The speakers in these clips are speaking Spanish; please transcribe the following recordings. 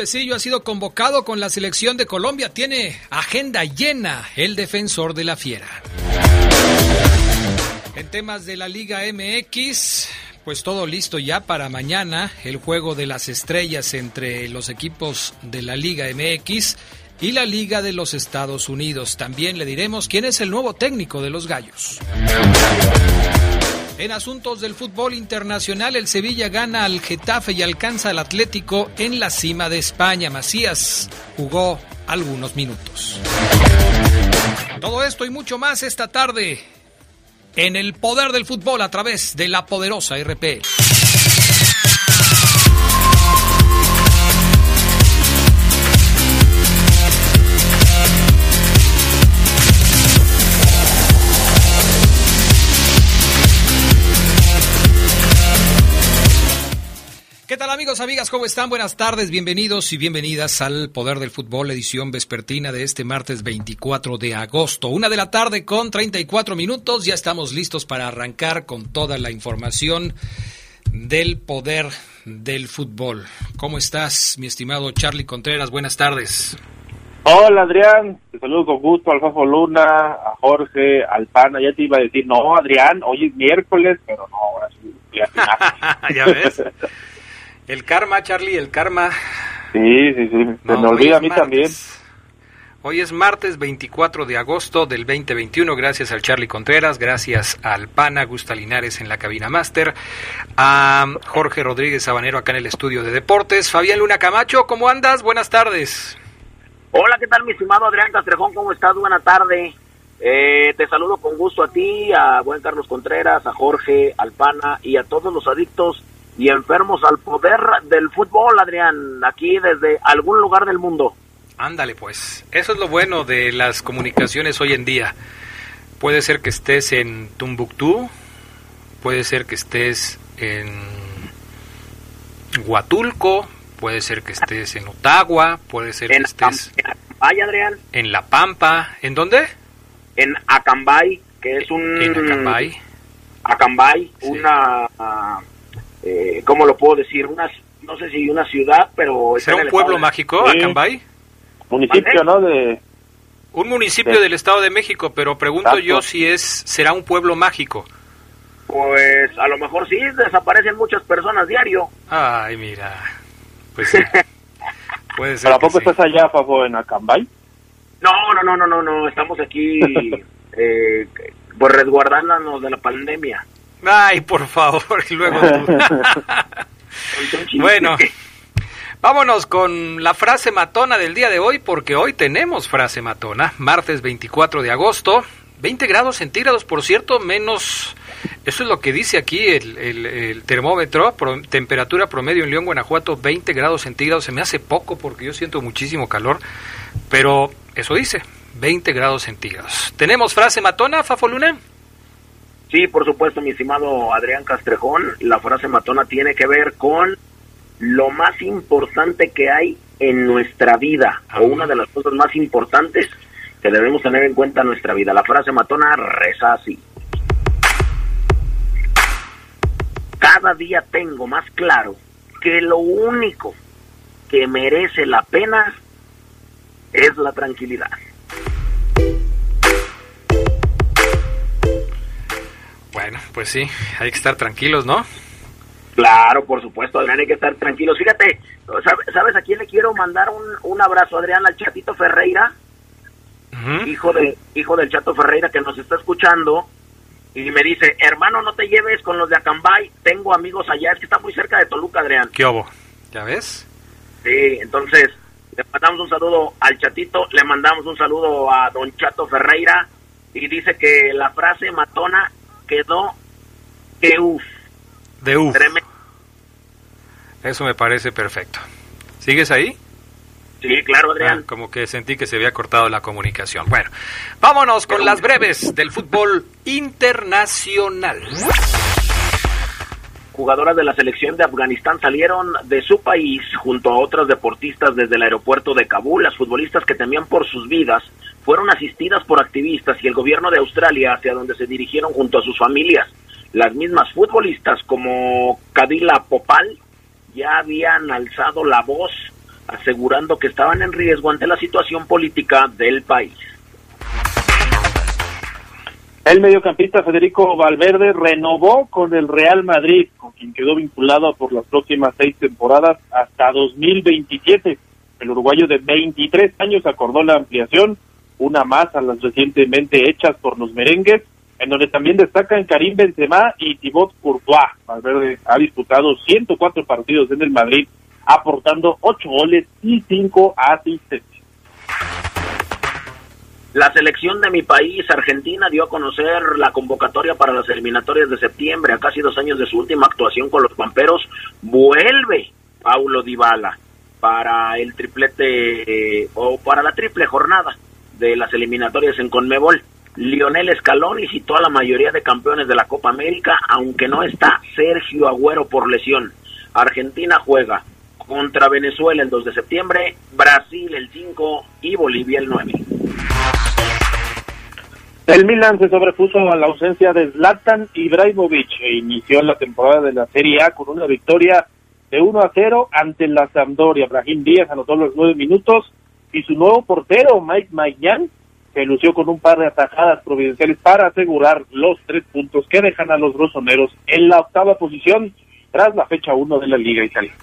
William Tecillo ha sido convocado con la selección de Colombia. Tiene agenda llena el defensor de la Fiera. En temas de la Liga MX, pues todo listo ya para mañana, el juego de las estrellas entre los equipos de la Liga MX y la Liga de los Estados Unidos. También le diremos quién es el nuevo técnico de los Gallos. En asuntos del fútbol internacional, el Sevilla gana al Getafe y alcanza al Atlético en la cima de España. Macías jugó algunos minutos. Todo esto y mucho más esta tarde en el poder del fútbol a través de la poderosa RP. ¿Qué tal amigos, amigas? ¿Cómo están? Buenas tardes, bienvenidos y bienvenidas al Poder del Fútbol, edición vespertina de este martes 24 de agosto. Una de la tarde con 34 minutos, ya estamos listos para arrancar con toda la información del Poder del Fútbol. ¿Cómo estás, mi estimado Charlie Contreras? Buenas tardes. Hola Adrián, te saludo con gusto al Fafo Luna, a Jorge, al Pana, ya te iba a decir, no Adrián, hoy es miércoles, pero no, ahora sí, ya, ya ves. El karma, Charlie, el karma. Sí, sí, sí. Se me olvida a mí martes. también. Hoy es martes 24 de agosto del 2021. Gracias al Charlie Contreras, gracias al Pana Gusta Linares en la cabina máster, a Jorge Rodríguez Sabanero acá en el estudio de deportes, Fabián Luna Camacho, ¿cómo andas? Buenas tardes. Hola, ¿qué tal mi estimado Adrián Castrejón? ¿Cómo estás? Buena tarde. Eh, te saludo con gusto a ti, a buen Carlos Contreras, a Jorge, al Pana y a todos los adictos y enfermos al poder del fútbol, Adrián, aquí desde algún lugar del mundo. Ándale pues, eso es lo bueno de las comunicaciones hoy en día. Puede ser que estés en Tumbuctú, puede ser que estés en Huatulco, puede ser que estés en Otagua, puede ser que estés en Acambay, Adrián, en La Pampa. ¿En dónde? en Acambay, que es un... En Acambay. Acambay, Sí. una... eh, ¿Cómo lo puedo decir? Una, no sé si una ciudad, pero... ¿Será un pueblo de- mágico, Sí. Acambay? Municipio, ¿no? De, Un municipio del Estado de México, pero pregunto Exacto. yo si es será un pueblo mágico. Pues a lo mejor sí, desaparecen muchas personas diario. Ay, mira. Pues sí. Puede ser. ¿Pero a poco sí. estás allá, Fafo, en Acambay? No, no, no, no, no, no, estamos aquí eh, pues resguardándonos de la pandemia. Ay, por favor, y luego tú. Bueno, vámonos con la frase matona del día de hoy, porque hoy tenemos frase matona, martes 24 de agosto, 20 grados centígrados, por cierto, menos, eso es lo que dice aquí el, el- el termómetro, pro- temperatura promedio en León, Guanajuato, 20 grados centígrados, se me hace poco porque yo siento muchísimo calor, pero eso dice, 20 grados centígrados. ¿Tenemos frase matona, Fafo Luna? Sí, por supuesto, mi estimado Adrián Castrejón, la frase matona tiene que ver con lo más importante que hay en nuestra vida, o una de las cosas más importantes que debemos tener en cuenta en nuestra vida. La frase matona reza así. Cada día tengo más claro que lo único que merece la pena es la tranquilidad. Bueno, pues sí, hay que estar tranquilos, ¿no? Claro, por supuesto, Adrián, hay que estar tranquilos. Fíjate, ¿sabe- ¿sabes a quién le quiero mandar un, un abrazo, Adrián? Al Chatito Ferreira, hijo, de, hijo del Chato Ferreira, que nos está escuchando, y me dice, hermano, no te lleves con los de Acambay, tengo amigos allá, es que está muy cerca de Toluca, Adrián. ¿Qué hubo? ¿Ya ves? Sí, entonces, le mandamos un saludo al Chatito, le mandamos un saludo a don Chato Ferreira, y dice que la frase matona quedó que uff. De Eso me parece perfecto. ¿Sigues ahí? Sí, claro, Adrián. Ah, como que sentí que se había cortado la comunicación. Bueno, vámonos con las breves del fútbol internacional. Jugadoras de la selección de Afganistán salieron de su país junto a otras deportistas desde el aeropuerto de Kabul. Las futbolistas que temían por sus vidas fueron asistidas por activistas y el gobierno de Australia hacia donde se dirigieron junto a sus familias. Las mismas futbolistas como Kadila Popal ya habían alzado la voz asegurando que estaban en riesgo ante la situación política del país. El mediocampista Federico Valverde renovó con el Real Madrid, con quien quedó vinculado por las próximas seis temporadas hasta 2027. El uruguayo de 23 años acordó la ampliación, una más a las recientemente hechas por los merengues, en donde también destacan Karim Benzema y Thibaut Courtois. Valverde ha disputado 104 partidos en el Madrid aportando ocho goles y cinco asistencias. La selección de mi país, Argentina, dio a conocer la convocatoria para las eliminatorias de septiembre. A casi dos años de su última actuación con los Pamperos, vuelve Paulo Dybala para el triplete eh, o para la triple jornada de las eliminatorias en Conmebol. Lionel Scaloni citó a la mayoría de campeones de la Copa América, aunque no está Sergio Agüero por lesión. Argentina juega contra Venezuela el 2 de septiembre, Brasil el 5 y Bolivia el 9. El Milan se sobrepuso a la ausencia de Zlatan Ibrahimovic e inició la temporada de la Serie A con una victoria de 1 a 0 ante la Sampdoria. Brahim Díaz anotó los nueve minutos y su nuevo portero, Mike Maignan, se lució con un par de atajadas providenciales para asegurar los tres puntos que dejan a los rosoneros en la octava posición tras la fecha 1 de la Liga Italiana.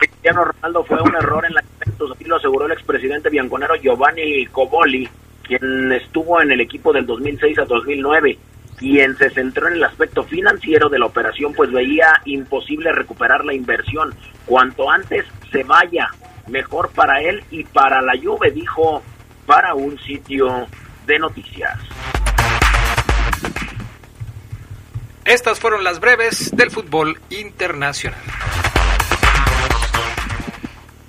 Cristiano Ronaldo fue un error en la Juventus, así lo aseguró el expresidente bianconero Giovanni Coboli, quien estuvo en el equipo del 2006 a 2009, quien se centró en el aspecto financiero de la operación, pues veía imposible recuperar la inversión. Cuanto antes se vaya, mejor para él y para la Juve, dijo para un sitio de noticias. Estas fueron las breves del fútbol internacional.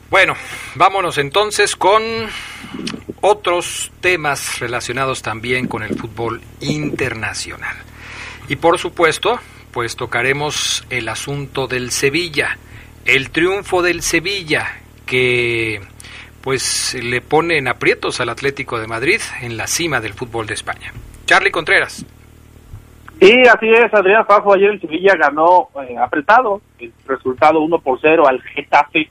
Bueno, vámonos entonces con otros temas relacionados también con el fútbol internacional. Y por supuesto, pues tocaremos el asunto del Sevilla, el triunfo del Sevilla que pues le pone en aprietos al Atlético de Madrid en la cima del fútbol de España. Charlie Contreras. Sí, así es, Adrián Fafo, ayer el Sevilla ganó eh, apretado, el resultado 1 por 0 al Getafe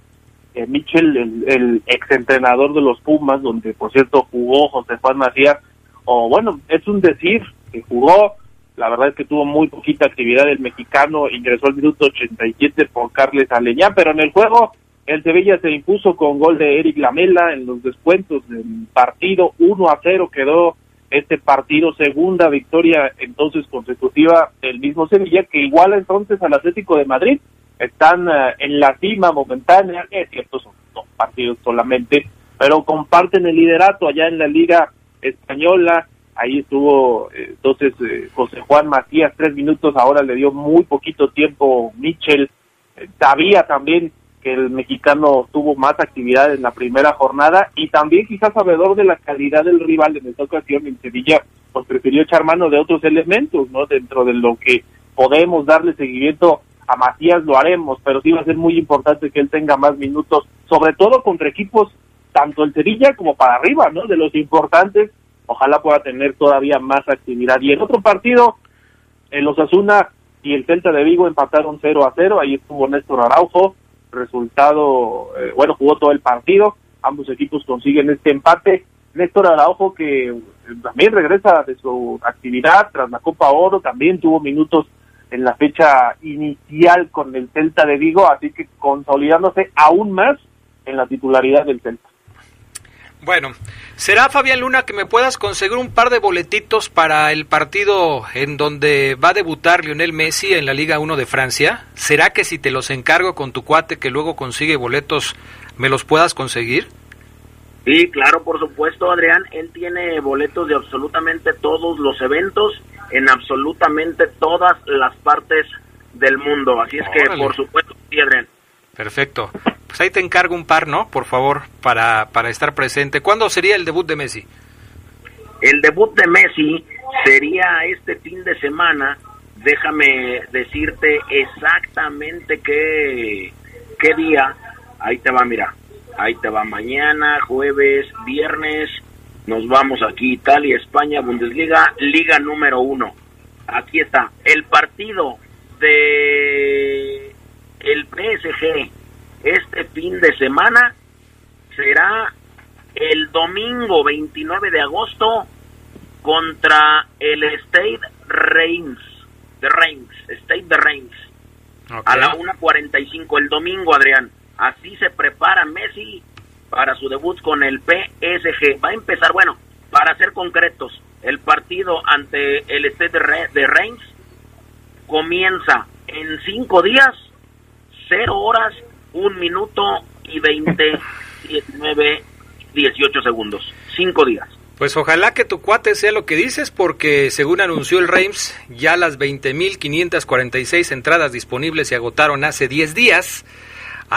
eh, Michel, el, el exentrenador de los Pumas, donde por cierto jugó José Juan Macías, o bueno, es un decir que jugó, la verdad es que tuvo muy poquita actividad el mexicano, ingresó al minuto 87 por Carles Aleñá, pero en el juego el Sevilla se impuso con gol de Eric Lamela en los descuentos del partido, 1 a 0 quedó este partido, segunda victoria entonces consecutiva del mismo Sevilla, que iguala entonces al Atlético de Madrid, están eh, en la cima momentánea, es cierto, son dos partidos solamente, pero comparten el liderato allá en la Liga Española. Ahí estuvo eh, entonces eh, José Juan Matías, tres minutos, ahora le dio muy poquito tiempo Michel. sabía también que el mexicano tuvo más actividad en la primera jornada y también quizás sabedor de la calidad del rival en esta ocasión en Sevilla, pues prefirió echar mano de otros elementos, ¿no? Dentro de lo que podemos darle seguimiento a Matías lo haremos, pero sí va a ser muy importante que él tenga más minutos, sobre todo contra equipos tanto el Sevilla como para arriba, ¿no? De los importantes, ojalá pueda tener todavía más actividad. Y en otro partido, el Osasuna y el Celta de Vigo empataron 0 a 0, ahí estuvo Néstor Araujo, resultado, eh, bueno, jugó todo el partido, ambos equipos consiguen este empate. Néstor Araujo que eh, también regresa de su actividad tras la Copa Oro, también tuvo minutos en la fecha inicial con el Celta de Vigo, así que consolidándose aún más en la titularidad del Celta. Bueno, ¿será Fabián Luna que me puedas conseguir un par de boletitos para el partido en donde va a debutar Lionel Messi en la Liga 1 de Francia? ¿Será que si te los encargo con tu cuate que luego consigue boletos, me los puedas conseguir? Sí, claro, por supuesto, Adrián. Él tiene boletos de absolutamente todos los eventos en absolutamente todas las partes del mundo. Así es que, por supuesto, Adrián. Perfecto. Pues ahí te encargo un par, ¿no? Por favor, para, para estar presente. ¿Cuándo sería el debut de Messi? El debut de Messi sería este fin de semana. Déjame decirte exactamente qué, qué día. Ahí te va, mira. Ahí te va mañana, jueves, viernes. Nos vamos aquí, Italia, España, Bundesliga, Liga número uno. Aquí está. El partido de el PSG este fin de semana será el domingo 29 de agosto contra el State Reims, de Reims, State de Reims, a la 1.45 el domingo, Adrián. Así se prepara Messi para su debut con el PSG. Va a empezar, bueno, para ser concretos, el partido ante el State de Reims comienza en cinco días, cero horas, un minuto y 20, 19, 18 segundos. Cinco días. Pues ojalá que tu cuate sea lo que dices, porque según anunció el Reims, ya las 20.546 entradas disponibles se agotaron hace 10 días.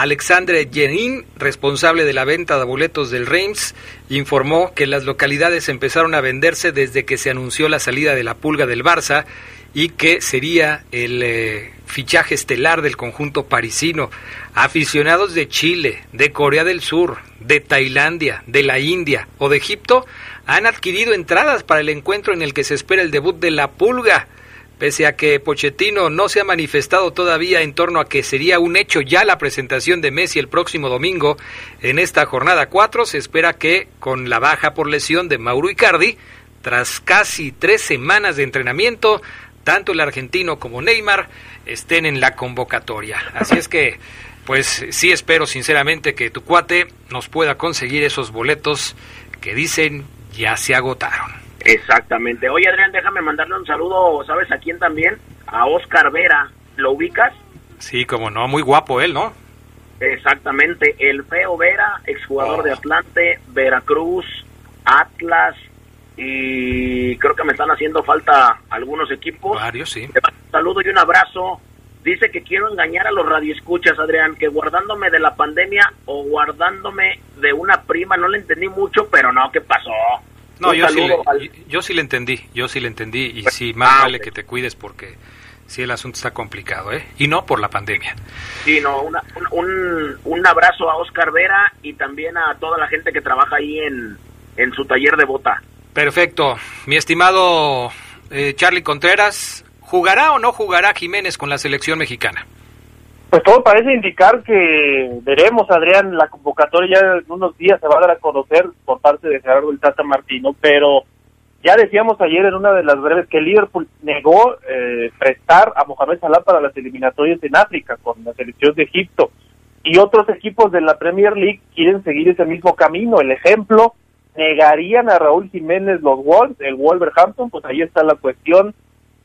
Alexandre Jenin, responsable de la venta de boletos del Reims, informó que las localidades empezaron a venderse desde que se anunció la salida de la pulga del Barça y que sería el eh, fichaje estelar del conjunto parisino. Aficionados de Chile, de Corea del Sur, de Tailandia, de la India o de Egipto han adquirido entradas para el encuentro en el que se espera el debut de la Pulga. Pese a que Pochettino no se ha manifestado todavía en torno a que sería un hecho ya la presentación de Messi el próximo domingo en esta jornada 4, se espera que con la baja por lesión de Mauro Icardi, tras casi tres semanas de entrenamiento, tanto el argentino como Neymar estén en la convocatoria. Así es que, pues sí espero sinceramente que tu cuate nos pueda conseguir esos boletos que dicen ya se agotaron. Exactamente. Oye Adrián, déjame mandarle un saludo, ¿sabes a quién también? A Oscar Vera. ¿Lo ubicas? Sí, como no, muy guapo él, ¿no? Exactamente, el feo Vera, exjugador de oh. Atlante, Veracruz, Atlas, y creo que me están haciendo falta algunos equipos. Varios, sí. Un saludo y un abrazo. Dice que quiero engañar a los radioescuchas, Adrián, que guardándome de la pandemia o guardándome de una prima, no le entendí mucho, pero no, ¿qué pasó? No, yo sí, le, yo sí le entendí, yo sí le entendí y sí, más ah, vale que te cuides porque sí el asunto está complicado, ¿eh? Y no por la pandemia. Sí, no, un, un abrazo a Oscar Vera y también a toda la gente que trabaja ahí en, en su taller de bota. Perfecto. Mi estimado eh, Charlie Contreras, ¿jugará o no jugará Jiménez con la selección mexicana? Pues todo parece indicar que veremos, Adrián, la convocatoria ya en unos días se va a dar a conocer por parte de Gerardo el Tata Martino, pero ya decíamos ayer en una de las breves que Liverpool negó eh, prestar a Mohamed Salah para las eliminatorias en África con la selección de Egipto y otros equipos de la Premier League quieren seguir ese mismo camino. El ejemplo negarían a Raúl Jiménez los Wolves, el Wolverhampton, pues ahí está la cuestión.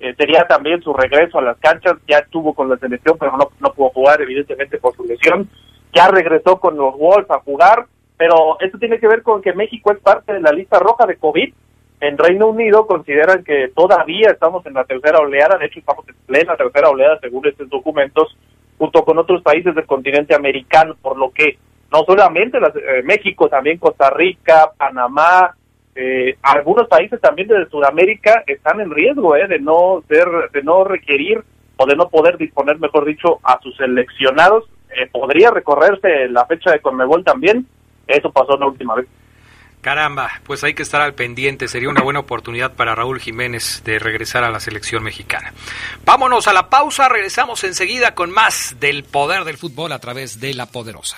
Eh, sería también su regreso a las canchas, ya estuvo con la selección, pero no, no pudo jugar evidentemente por su lesión. Ya regresó con los Wolves a jugar, pero esto tiene que ver con que México es parte de la lista roja de COVID. En Reino Unido consideran que todavía estamos en la tercera oleada, de hecho estamos en plena tercera oleada según estos documentos, junto con otros países del continente americano, por lo que no solamente las, eh, México, también Costa Rica, Panamá, eh, algunos países también de Sudamérica están en riesgo eh, de no ser, de no requerir o de no poder disponer, mejor dicho, a sus seleccionados. Eh, podría recorrerse la fecha de Conmebol también. Eso pasó la última vez. Caramba, pues hay que estar al pendiente. Sería una buena oportunidad para Raúl Jiménez de regresar a la selección mexicana. Vámonos a la pausa. Regresamos enseguida con más del poder del fútbol a través de la poderosa.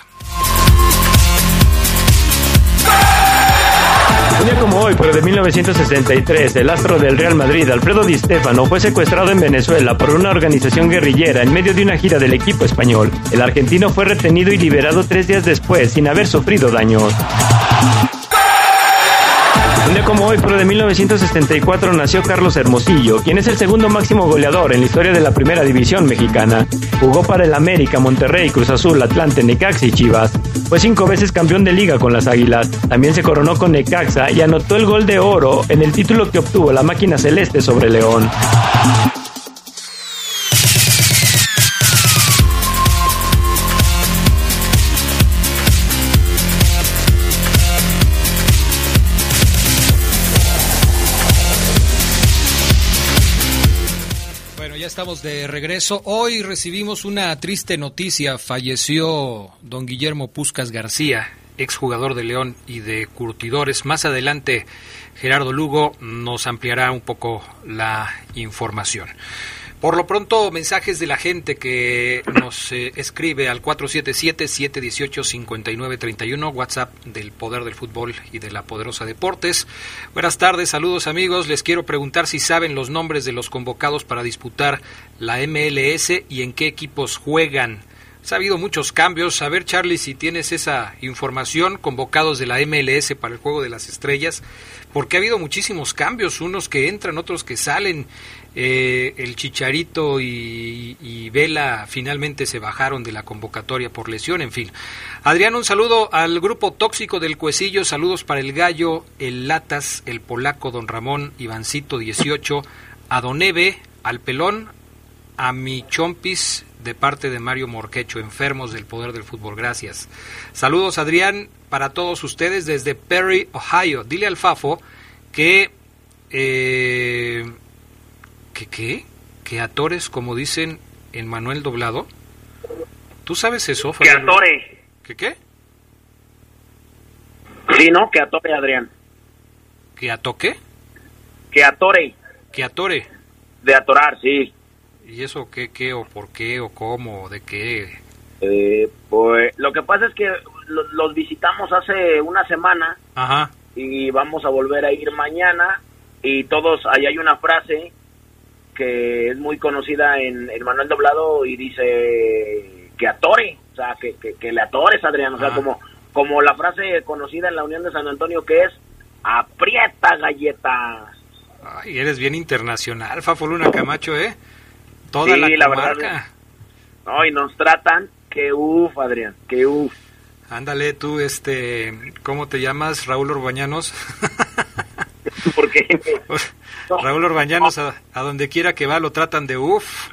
Un día como hoy, pero de 1963, el astro del Real Madrid, Alfredo Di Stefano, fue secuestrado en Venezuela por una organización guerrillera en medio de una gira del equipo español. El argentino fue retenido y liberado tres días después sin haber sufrido daños. Un día como hoy, pero de 1974, nació Carlos Hermosillo, quien es el segundo máximo goleador en la historia de la primera división mexicana. Jugó para el América, Monterrey, Cruz Azul, Atlante, Necaxa y Chivas. Fue cinco veces campeón de liga con las Águilas. También se coronó con Necaxa y anotó el gol de oro en el título que obtuvo la máquina celeste sobre León. Estamos de regreso. Hoy recibimos una triste noticia. Falleció don Guillermo Puscas García, exjugador de León y de Curtidores. Más adelante, Gerardo Lugo nos ampliará un poco la información. Por lo pronto, mensajes de la gente que nos eh, escribe al 477-718-5931, WhatsApp del Poder del Fútbol y de la Poderosa Deportes. Buenas tardes, saludos amigos. Les quiero preguntar si saben los nombres de los convocados para disputar la MLS y en qué equipos juegan. Ha habido muchos cambios. A ver, Charlie, si tienes esa información, convocados de la MLS para el Juego de las Estrellas, porque ha habido muchísimos cambios, unos que entran, otros que salen. Eh, el Chicharito y, Vela finalmente se bajaron de la convocatoria por lesión, en fin. Adrián, un saludo al grupo tóxico del Cuecillo, saludos para el Gallo, el Latas, el Polaco, Don Ramón, Ivancito 18, a Don Eve, al Pelón, a mi Chompis de parte de Mario Morquecho, enfermos del poder del fútbol, gracias. Saludos Adrián para todos ustedes desde Perry, Ohio. Dile al Fafo que... Eh, ¿Que qué? ¿Que atores, como dicen en Manuel Doblado? ¿Tú sabes eso, Que atore. ¿Qué qué? Sí, ¿no? Que atore, Adrián. ¿Que atoque? Que atore. Que atore. De atorar, sí. ¿Y eso qué, qué, o por qué, o cómo, o de qué? Eh, pues lo que pasa es que los visitamos hace una semana. Ajá. Y vamos a volver a ir mañana. Y todos, ahí hay una frase que es muy conocida en el Manuel Doblado y dice que atore, o sea, que, que, le atores, Adrián, o sea, como, como la frase conocida en la Unión de San Antonio que es aprieta galletas. Ay, eres bien internacional, Fafoluna Camacho, ¿eh? Toda la, la verdad. No, y nos tratan que uff, Adrián, que uff. Ándale, tú, este, ¿cómo te llamas? Raúl Orbañanos. ¿Por qué? Raúl Orbañanos, a, donde quiera que va, lo tratan de uff.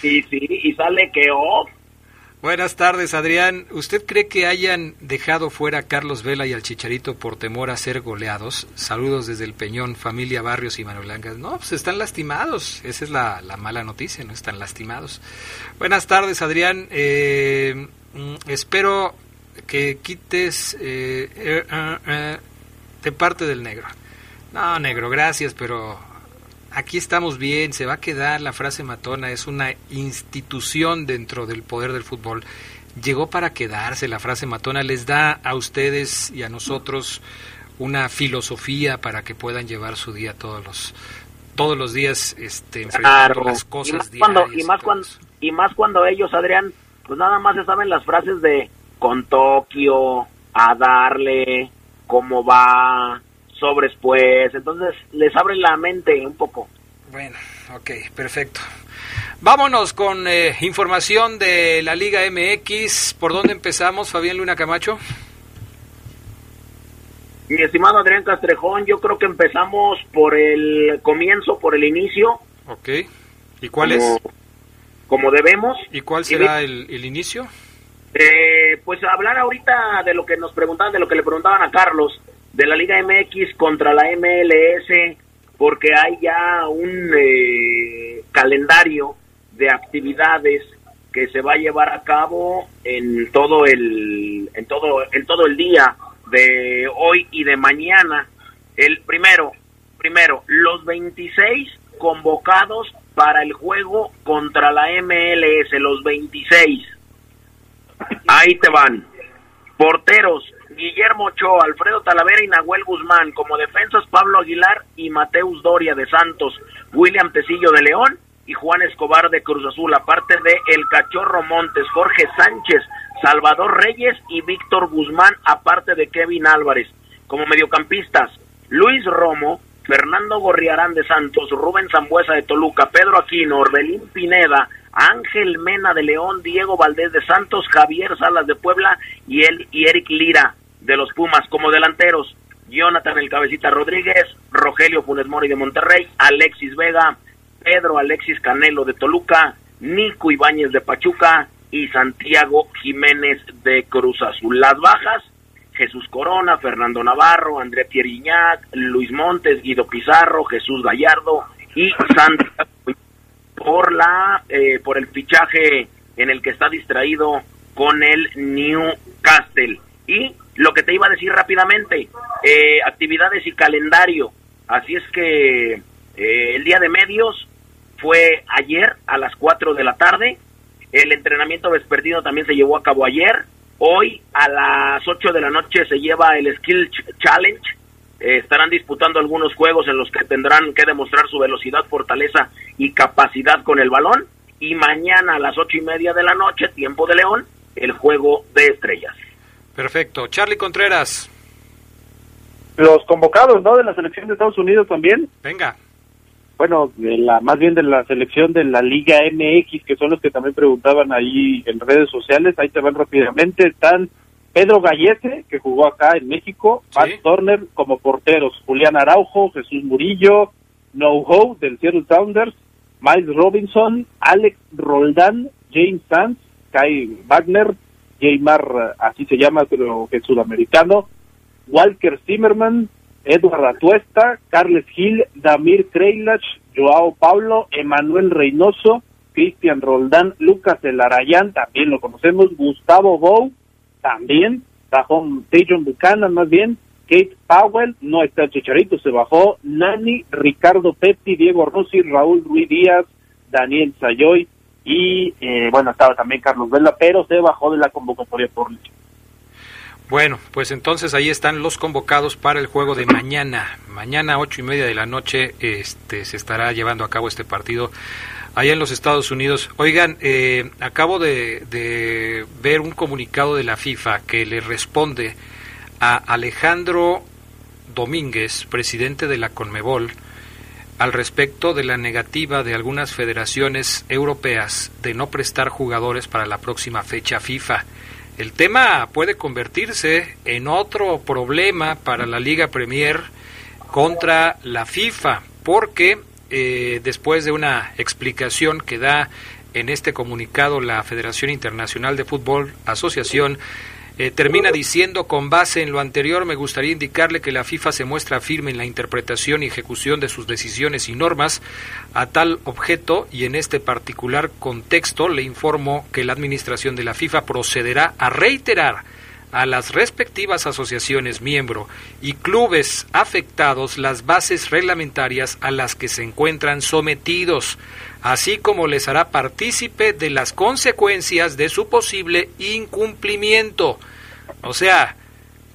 Sí, sí, y sale que off. Buenas tardes, Adrián. ¿Usted cree que hayan dejado fuera a Carlos Vela y al Chicharito por temor a ser goleados? Saludos desde el Peñón, familia Barrios y Manolancas. No, pues están lastimados. Esa es la, mala noticia, no están lastimados. Buenas tardes, Adrián. Eh, mm, espero que quites eh, eh, de parte del negro. No, negro, gracias, pero aquí estamos bien, se va a quedar la frase matona, es una institución dentro del poder del fútbol. Llegó para quedarse la frase matona, les da a ustedes y a nosotros una filosofía para que puedan llevar su día todos los todos los días este enfrentando las cosas y más cuando y más cuando y más cuando ellos Adrián pues nada más se saben las frases de con Tokio a darle cómo va sobres, pues. Entonces les abre la mente un poco. Bueno, ok, perfecto. Vámonos con eh, información de la Liga MX. ¿Por dónde empezamos, Fabián Luna Camacho? Mi estimado Adrián Castrejón, yo creo que empezamos por el comienzo, por el inicio. Ok. ¿Y cuál es? Como debemos. ¿Y cuál será el, el inicio? Eh, pues hablar ahorita de lo que nos preguntaban, de lo que le preguntaban a Carlos de la Liga MX contra la MLS porque hay ya un eh, calendario de actividades que se va a llevar a cabo en todo el en todo en todo el día de hoy y de mañana. El primero, primero los 26 convocados para el juego contra la MLS, los 26. Ahí te van. Porteros, Guillermo Ochoa, Alfredo Talavera y Nahuel Guzmán. Como defensas, Pablo Aguilar y Mateus Doria de Santos, William Tecillo de León y Juan Escobar de Cruz Azul, aparte de El Cachorro Montes, Jorge Sánchez, Salvador Reyes y Víctor Guzmán, aparte de Kevin Álvarez. Como mediocampistas, Luis Romo, Fernando Gorriarán de Santos, Rubén Zambuesa de Toluca, Pedro Aquino, Orbelín Pineda, Ángel Mena de León, Diego Valdés de Santos, Javier Salas de Puebla y, él, y Eric Lira de los Pumas como delanteros. Jonathan El Cabecita Rodríguez, Rogelio Funes Mori de Monterrey, Alexis Vega, Pedro Alexis Canelo de Toluca, Nico Ibáñez de Pachuca y Santiago Jiménez de Cruz Azul. Las bajas, Jesús Corona, Fernando Navarro, André Pierre Luis Montes, Guido Pizarro, Jesús Gallardo y Santiago por la eh, por el fichaje en el que está distraído con el Newcastle. Rápidamente, eh, actividades y calendario. Así es que eh, el día de medios fue ayer a las 4 de la tarde. El entrenamiento desperdido también se llevó a cabo ayer. Hoy a las 8 de la noche se lleva el Skill Challenge. Eh, estarán disputando algunos juegos en los que tendrán que demostrar su velocidad, fortaleza y capacidad con el balón. Y mañana a las ocho y media de la noche, tiempo de León, el juego de estrellas. Perfecto. Charlie Contreras. Los convocados, ¿no? De la selección de Estados Unidos también. Venga. Bueno, de la, más bien de la selección de la Liga MX, que son los que también preguntaban ahí en redes sociales. Ahí te van rápidamente. Están Pedro Gallese, que jugó acá en México, Matt Turner como porteros, Julián Araujo, Jesús Murillo, No Ho del Seattle Sounders, Miles Robinson, Alex Roldán, James Sanz, Kai Wagner, Jaymar, así se llama, pero que es sudamericano, Walker Zimmerman, Edward Atuesta, Carles Gil, Damir Kreilach, Joao Paulo, Emanuel Reynoso, Cristian Roldán, Lucas Elarayán, también lo conocemos, Gustavo Bou, también, Tajón Tejon Buchanan más bien, Kate Powell, no está el Chicharito, se bajó, Nani, Ricardo Petti, Diego Rossi, Raúl Ruiz Díaz, Daniel Sayoy, y eh, bueno, estaba también Carlos Vela, pero se bajó de la convocatoria por bueno, pues entonces ahí están los convocados para el juego de mañana. Mañana ocho y media de la noche este, se estará llevando a cabo este partido allá en los Estados Unidos. Oigan, eh, acabo de, de, ver un comunicado de la FIFA que le responde a Alejandro Domínguez, presidente de la Conmebol, al respecto de la negativa de algunas federaciones europeas de no prestar jugadores para la próxima fecha FIFA. El tema puede convertirse en otro problema para la Liga Premier contra la FIFA, porque eh, después de una explicación que da en este comunicado la Federación Internacional de Fútbol Asociación, eh, termina diciendo, con base en lo anterior, me gustaría indicarle que la FIFA se muestra firme en la interpretación y ejecución de sus decisiones y normas a tal objeto y en este particular contexto le informo que la Administración de la FIFA procederá a reiterar a las respectivas asociaciones miembro y clubes afectados las bases reglamentarias a las que se encuentran sometidos, así como les hará partícipe de las consecuencias de su posible incumplimiento. O sea,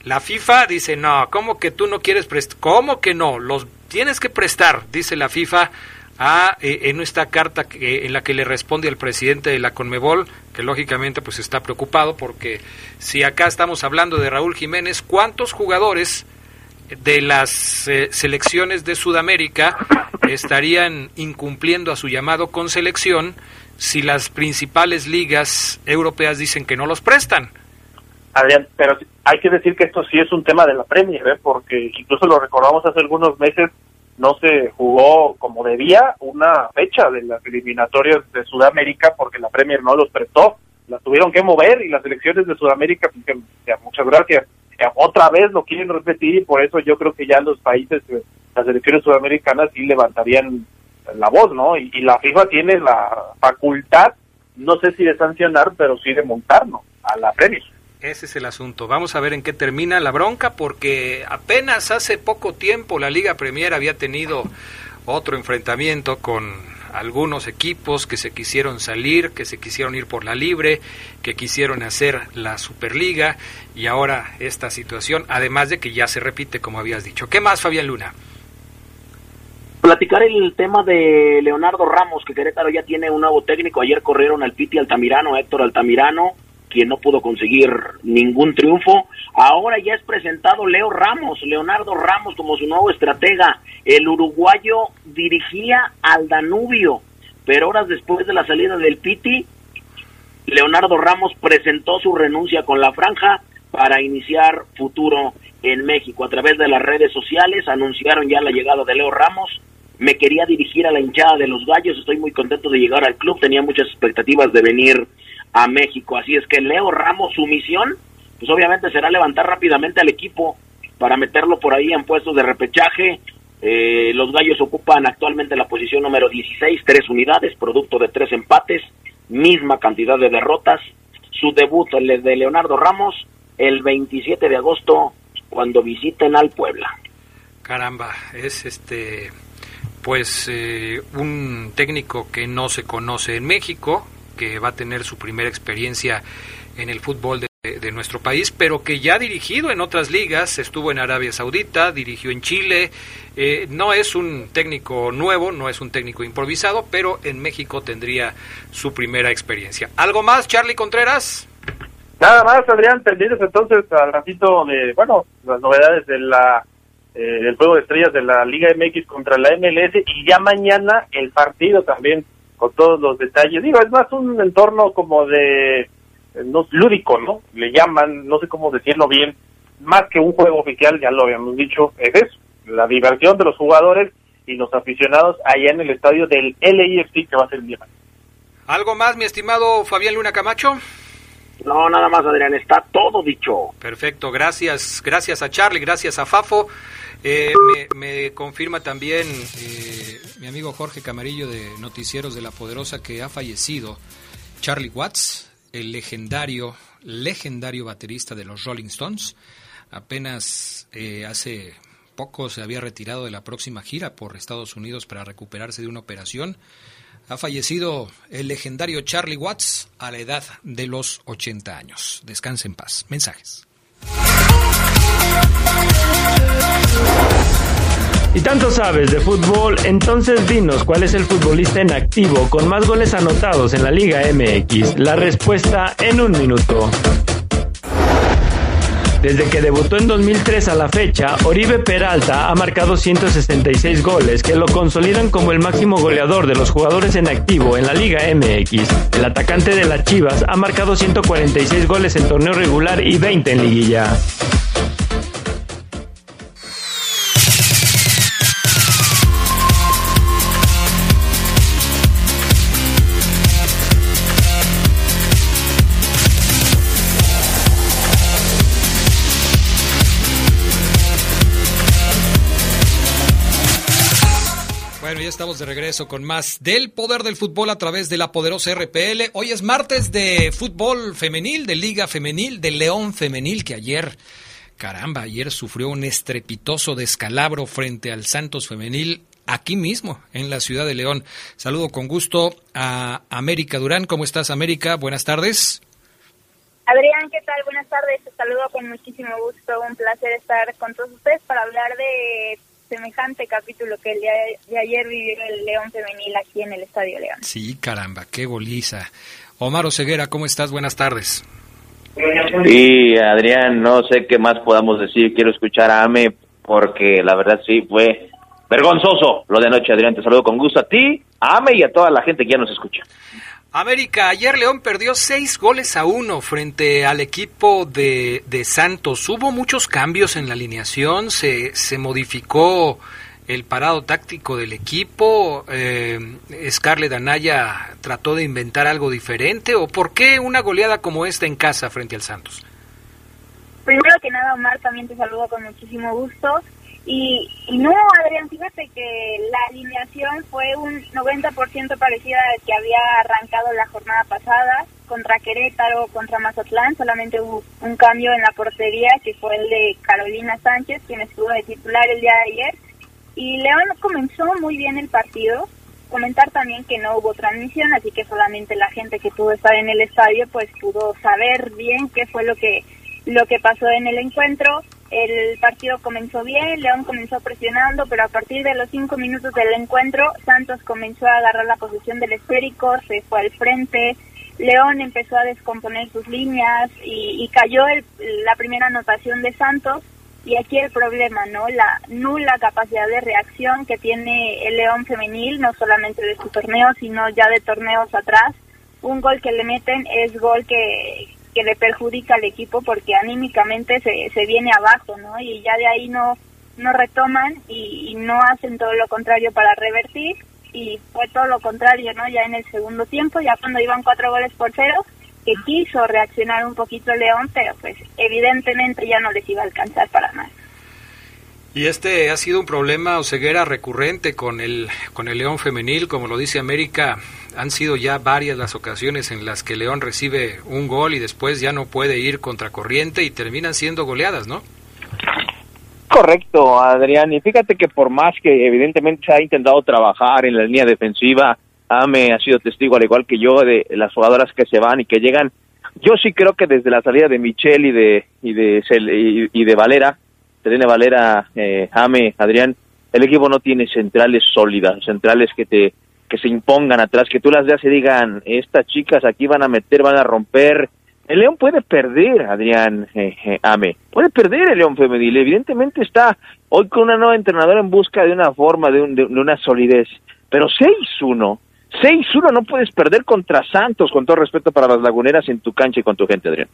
la FIFA dice, no, ¿cómo que tú no quieres prestar? ¿Cómo que no? Los tienes que prestar, dice la FIFA a, eh, en esta carta que, en la que le responde al presidente de la Conmebol, que lógicamente pues está preocupado porque si acá estamos hablando de Raúl Jiménez, ¿cuántos jugadores de las eh, selecciones de Sudamérica estarían incumpliendo a su llamado con selección si las principales ligas europeas dicen que no los prestan? Adrián, pero hay que decir que esto sí es un tema de la Premier, ¿eh? porque incluso lo recordamos hace algunos meses no se jugó como debía una fecha de las eliminatorias de Sudamérica porque la Premier no los prestó, las tuvieron que mover y las elecciones de Sudamérica, pues, muchas gracias, otra vez lo quieren repetir y por eso yo creo que ya los países, eh, las elecciones sudamericanas sí levantarían la voz, ¿no? Y, la FIFA tiene la facultad, no sé si de sancionar, pero sí de montarnos A la Premier. Ese es el asunto. Vamos a ver en qué termina la bronca, porque apenas hace poco tiempo la Liga Premier había tenido otro enfrentamiento con algunos equipos que se quisieron salir, que se quisieron ir por la libre, que quisieron hacer la Superliga y ahora esta situación, además de que ya se repite como habías dicho. ¿Qué más, Fabián Luna? Platicar el tema de Leonardo Ramos, que Querétaro ya tiene un nuevo técnico. Ayer corrieron al Piti Altamirano, Héctor Altamirano, quien no pudo conseguir ningún triunfo. Ahora ya es presentado Leo Ramos, Leonardo Ramos como su nuevo estratega. El uruguayo dirigía al Danubio, pero horas después de la salida del Piti, Leonardo Ramos presentó su renuncia con la franja para iniciar futuro en México. A través de las redes sociales anunciaron ya la llegada de Leo Ramos. Me quería dirigir a la hinchada de los gallos, estoy muy contento de llegar al club, tenía muchas expectativas de venir a México. Así es que Leo Ramos, su misión, pues obviamente será levantar rápidamente al equipo para meterlo por ahí en puestos de repechaje Eh, los Gallos ocupan actualmente la posición número 16, tres unidades, producto de tres empates, misma cantidad de derrotas. Su debut, el de Leonardo Ramos, el 27 de agosto, cuando visiten al Puebla. Caramba, es este, pues eh, un técnico que no se conoce en México, que va a tener su primera experiencia en el fútbol de, nuestro país, pero que ya ha dirigido en otras ligas, estuvo en Arabia Saudita, dirigió en Chile, eh, no es un técnico nuevo, no es un técnico improvisado, pero en México tendría su primera experiencia. ¿Algo más, Charlie Contreras? Nada más, Adrián, pendientes entonces al ratito de, bueno, las novedades de la eh, juego de estrellas de la Liga MX contra la MLS y ya mañana el partido también con todos los detalles. Digo, es más un entorno como de eh, no lúdico, ¿no? Le llaman, no sé cómo decirlo bien, más que un juego oficial, ya lo habíamos dicho, es eso, la diversión de los jugadores y los aficionados allá en el estadio del LIFC que va a ser el día. ¿Algo más, mi estimado Fabián Luna Camacho? No, nada más, Adrián, está todo dicho. Perfecto, gracias, gracias a Charlie, gracias a Fafo. Eh, me, confirma también eh, mi amigo Jorge Camarillo de Noticieros de la Poderosa que ha fallecido Charlie Watts, el legendario, legendario baterista de los Rolling Stones. Apenas eh, hace poco se había retirado de la próxima gira por Estados Unidos para recuperarse de una operación. Ha fallecido el legendario Charlie Watts a la edad de los 80 años. Descanse en paz. Mensajes. Y tanto sabes de fútbol, entonces dinos cuál es el futbolista en activo con más goles anotados en la Liga MX. La respuesta en un minuto. Desde que debutó en 2003 a la fecha, Oribe Peralta ha marcado 166 goles que lo consolidan como el máximo goleador de los jugadores en activo en la Liga MX. El atacante de las Chivas ha marcado 146 goles en torneo regular y 20 en liguilla. De regreso con más del poder del fútbol a través de la poderosa RPL. Hoy es martes de fútbol femenil, de Liga Femenil, de León Femenil, que ayer, caramba, ayer sufrió un estrepitoso descalabro frente al Santos Femenil aquí mismo, en la ciudad de León. Saludo con gusto a América Durán. ¿Cómo estás, América? Buenas tardes. Adrián, ¿qué tal? Buenas tardes. Te saludo con muchísimo gusto. Un placer estar con todos ustedes para hablar de semejante capítulo que el día de ayer vivió el León Femenil aquí en el Estadio León. Sí, caramba, qué goliza. Omar Oseguera, ¿cómo estás? Buenas tardes. Sí, Adrián, no sé qué más podamos decir. Quiero escuchar a Ame porque la verdad sí fue vergonzoso lo de anoche, Adrián. Te saludo con gusto a ti, a Ame y a toda la gente que ya nos escucha. América, ayer León perdió seis goles a uno frente al equipo de, de Santos. Hubo muchos cambios en la alineación, se, se modificó el parado táctico del equipo. Eh, Scarlett Anaya trató de inventar algo diferente. ¿O por qué una goleada como esta en casa frente al Santos? Primero que nada, Omar, también te saludo con muchísimo gusto. Y, no, Adrián, fíjate que la alineación fue un 90% parecida al que había arrancado la jornada pasada contra Querétaro, contra Mazatlán. Solamente hubo un cambio en la portería, que fue el de Carolina Sánchez, quien estuvo de titular el día de ayer. Y León comenzó muy bien el partido. Comentar también que no hubo transmisión, así que solamente la gente que pudo estar en el estadio pues pudo saber bien qué fue lo que lo que pasó en el encuentro. El partido comenzó bien, León comenzó presionando, pero a partir de los cinco minutos del encuentro, Santos comenzó a agarrar la posición del esférico, se fue al frente, León empezó a descomponer sus líneas y, cayó la primera anotación de Santos. Y aquí el problema, ¿no? La nula capacidad de reacción que tiene el León femenil, no solamente de su torneo, sino ya de torneos atrás. Un gol que le meten es gol que, que le perjudica al equipo porque anímicamente se, se viene abajo, ¿no? Y ya de ahí no, no retoman y, no hacen todo lo contrario para revertir y fue todo lo contrario, ¿no? Ya en el segundo tiempo, ya cuando iban cuatro goles por cero, que quiso reaccionar un poquito León, pero pues evidentemente ya no les iba a alcanzar para más. Y este ha sido un problema o ceguera recurrente con el, con el León femenil, como lo dice América, han sido ya varias las ocasiones en las que León recibe un gol y después ya no puede ir contracorriente y terminan siendo goleadas, ¿no? Correcto, Adrián. Y fíjate que por más que evidentemente se ha intentado trabajar en la línea defensiva, Ame ha sido testigo, al igual que yo, de las jugadoras que se van y que llegan. Yo sí creo que desde la salida de Michelle y de y de y, de Valera, Selene Valera, eh, Ame, Adrián, el equipo no tiene centrales sólidas, centrales que te que se impongan atrás, que tú las veas y digan, estas chicas aquí van a meter, van a romper, el León puede perder, Adrián eh, eh, Ame, puede perder el León femenil. Evidentemente está hoy con una nueva entrenadora en busca de una forma, de, de, una solidez. Pero 6-1, 6-1 no puedes perder contra Santos, con todo respeto para las laguneras en tu cancha y con tu gente, Adrián.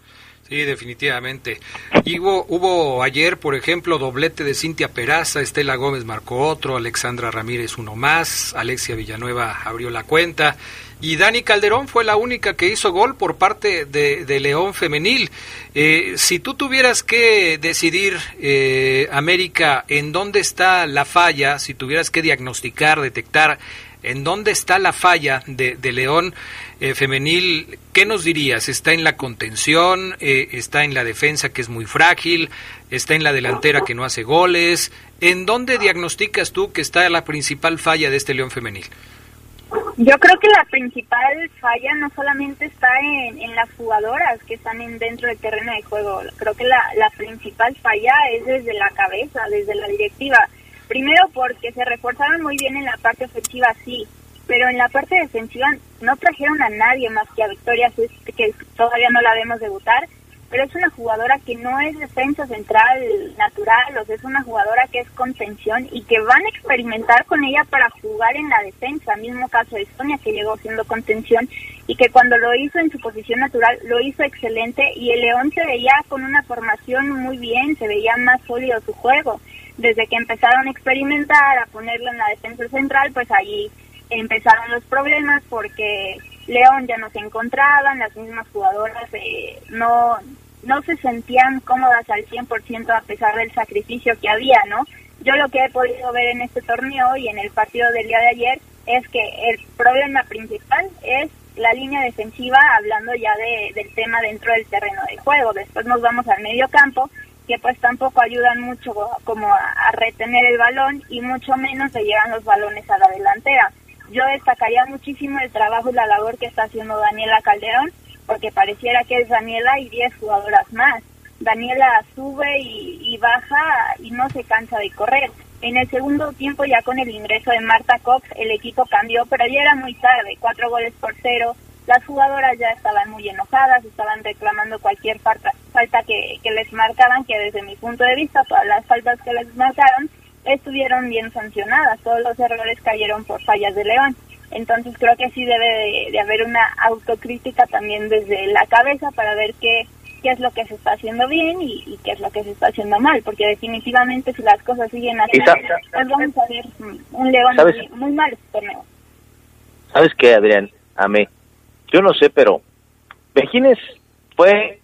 Sí, definitivamente. Y hubo, hubo ayer, por ejemplo, doblete de Cintia Peraza, Estela Gómez marcó otro, Alexandra Ramírez uno más, Alexia Villanueva abrió la cuenta y Dani Calderón fue la única que hizo gol por parte de, León Femenil. Eh, si tú tuvieras que decidir, eh, América, en dónde está la falla, si tuvieras que diagnosticar, detectar en dónde está la falla de, León eh, Femenil, ¿qué nos dirías? ¿Está en la contención? ¿Está en la defensa que es muy frágil? ¿Está en la delantera que no hace goles? ¿En dónde diagnosticas tú que está la principal falla de este León Femenil? Yo creo que la principal falla no solamente está en, en las jugadoras que están en, dentro del terreno de juego, creo que la principal falla es desde la cabeza, desde la directiva. Primero porque se reforzaron muy bien en la parte ofensiva, sí, pero en la parte defensiva no trajeron a nadie más que a Victoria, que todavía no la vemos debutar, pero es una jugadora que no es defensa central natural, o sea, es una jugadora que es contención y que van a experimentar con ella para jugar en la defensa. Mismo caso de Sonia, que llegó siendo contención y que cuando lo hizo en su posición natural lo hizo excelente y el León se veía con una formación muy bien, se veía más sólido su juego. Desde que empezaron a experimentar, a ponerlo en la defensa central, pues ahí empezaron los problemas porque León ya no se encontraban, las mismas jugadoras eh, no no se sentían cómodas al 100% a pesar del sacrificio que había, ¿no? Yo lo que he podido ver en este torneo y en el partido del día de ayer es que el problema principal es la línea defensiva, hablando ya de, del tema dentro del terreno de juego. Después nos vamos al medio campo, que pues tampoco ayudan mucho como a, retener el balón y mucho menos se llevan los balones a la delantera. Yo destacaría muchísimo el trabajo y la labor que está haciendo Daniela Calderón, porque pareciera que es Daniela y 10 jugadoras más. Daniela sube y, baja y no se cansa de correr. En el segundo tiempo, ya con el ingreso de Marta Cox, el equipo cambió, pero ya era muy tarde, cuatro goles por cero. Las jugadoras ya estaban muy enojadas, estaban reclamando cualquier falta, que, que les marcaban, que desde mi punto de vista, todas las faltas que les marcaron estuvieron bien sancionadas. Todos los errores cayeron por fallas de León. Entonces creo que sí debe de, haber una autocrítica también desde la cabeza para ver qué, qué es lo que se está haciendo bien y, qué es lo que se está haciendo mal, porque definitivamente si las cosas siguen así, pues vamos a ver un león muy, mal este torneo. ¿Sabes qué, Adrián? Amé. Yo no sé, pero Vejines fue...